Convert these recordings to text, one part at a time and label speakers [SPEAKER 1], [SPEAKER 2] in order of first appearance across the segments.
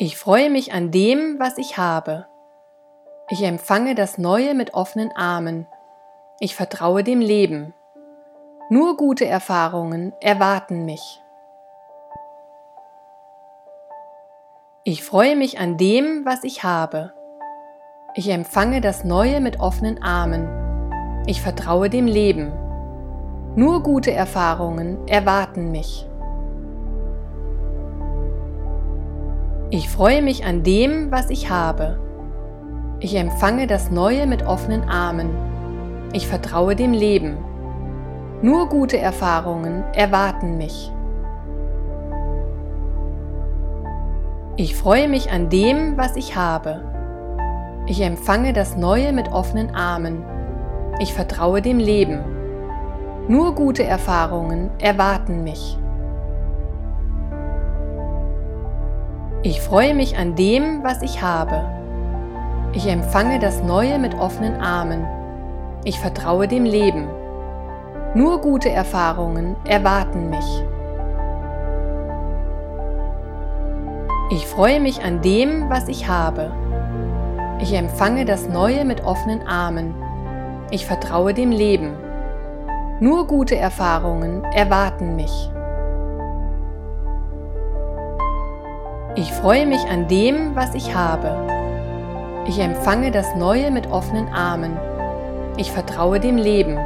[SPEAKER 1] Ich freue mich an dem, was ich habe. Ich empfange das Neue mit offenen Armen. Ich vertraue dem Leben. Nur gute Erfahrungen erwarten mich. Ich freue mich an dem, was ich habe. Ich empfange das Neue mit offenen Armen. Ich vertraue dem Leben. Nur gute Erfahrungen erwarten mich. Ich freue mich an dem, was ich habe. Ich empfange das Neue mit offenen Armen. Ich vertraue dem Leben. Nur gute Erfahrungen erwarten mich. Ich freue mich an dem, was ich habe. Ich empfange das Neue mit offenen Armen. Ich vertraue dem Leben. Nur gute Erfahrungen erwarten mich. Ich freue mich an dem, was ich habe. Ich empfange das Neue mit offenen Armen. Ich vertraue dem Leben. Nur gute Erfahrungen erwarten mich. Ich freue mich an dem, was ich habe. Ich empfange das Neue mit offenen Armen. Ich vertraue dem Leben. Nur gute Erfahrungen erwarten mich. Ich freue mich an dem, was ich habe. Ich empfange das Neue mit offenen Armen. Ich vertraue dem Leben.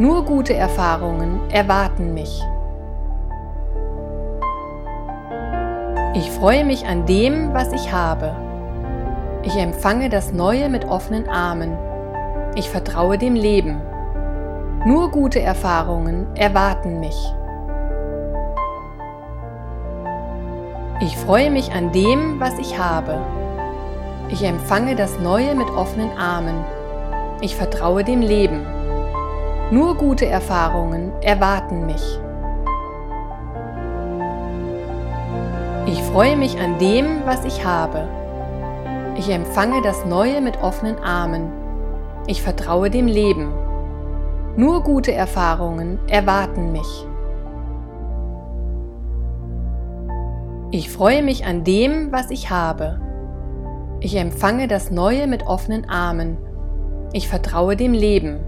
[SPEAKER 1] Nur gute Erfahrungen erwarten mich. Ich freue mich an dem, was ich habe. Ich empfange das Neue mit offenen Armen. Ich vertraue dem Leben. Nur gute Erfahrungen erwarten mich. Ich freue mich an dem, was ich habe. Ich empfange das Neue mit offenen Armen. Ich vertraue dem Leben. Nur gute Erfahrungen erwarten mich. Ich freue mich an dem, was ich habe. Ich empfange das Neue mit offenen Armen. Ich vertraue dem Leben. Nur gute Erfahrungen erwarten mich. Ich freue mich an dem, was ich habe. Ich empfange das Neue mit offenen Armen. Ich vertraue dem Leben.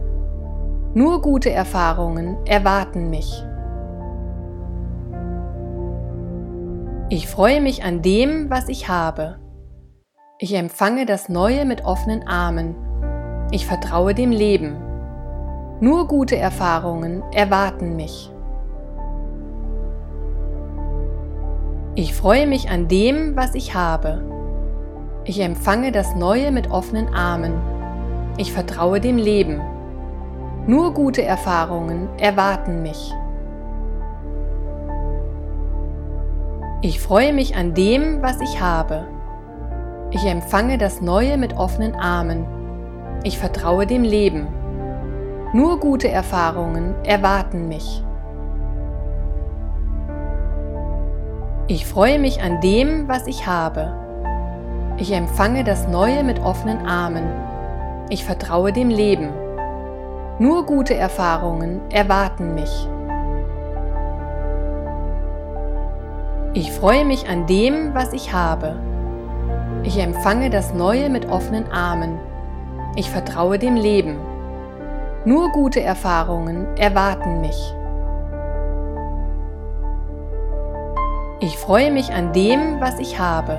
[SPEAKER 1] Nur gute Erfahrungen erwarten mich. Ich freue mich an dem, was ich habe. Ich empfange das Neue mit offenen Armen. Ich vertraue dem Leben. Nur gute Erfahrungen erwarten mich. Ich freue mich an dem, was ich habe. Ich empfange das Neue mit offenen Armen. Ich vertraue dem Leben. Nur gute Erfahrungen erwarten mich. Ich freue mich an dem, was ich habe. Ich empfange das Neue mit offenen Armen. Ich vertraue dem Leben. Nur gute Erfahrungen erwarten mich. Ich freue mich an dem, was ich habe. Ich empfange das Neue mit offenen Armen. Ich vertraue dem Leben. Nur gute Erfahrungen erwarten mich. Ich freue mich an dem, was ich habe. Ich empfange das Neue mit offenen Armen. Ich vertraue dem Leben. Nur gute Erfahrungen erwarten mich. Ich freue mich an dem, was ich habe.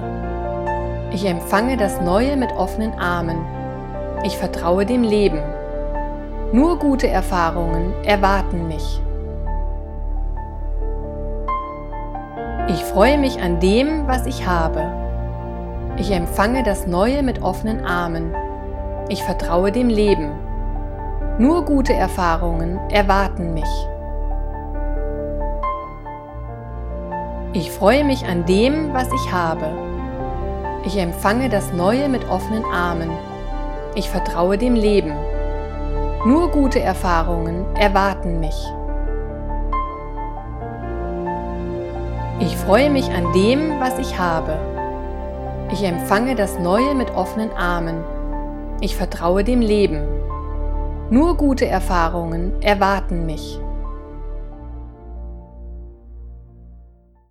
[SPEAKER 1] Ich empfange das Neue mit offenen Armen. Ich vertraue dem Leben. Nur gute Erfahrungen erwarten mich. Ich freue mich an dem, was ich habe. Ich empfange das Neue mit offenen Armen. Ich vertraue dem Leben. Nur gute Erfahrungen erwarten mich. Ich freue mich an dem, was ich habe. Ich empfange das Neue mit offenen Armen. Ich vertraue dem Leben. Nur gute Erfahrungen erwarten mich. Ich freue mich an dem, was ich habe. Ich empfange das Neue mit offenen Armen. Ich vertraue dem Leben. Nur gute Erfahrungen erwarten mich.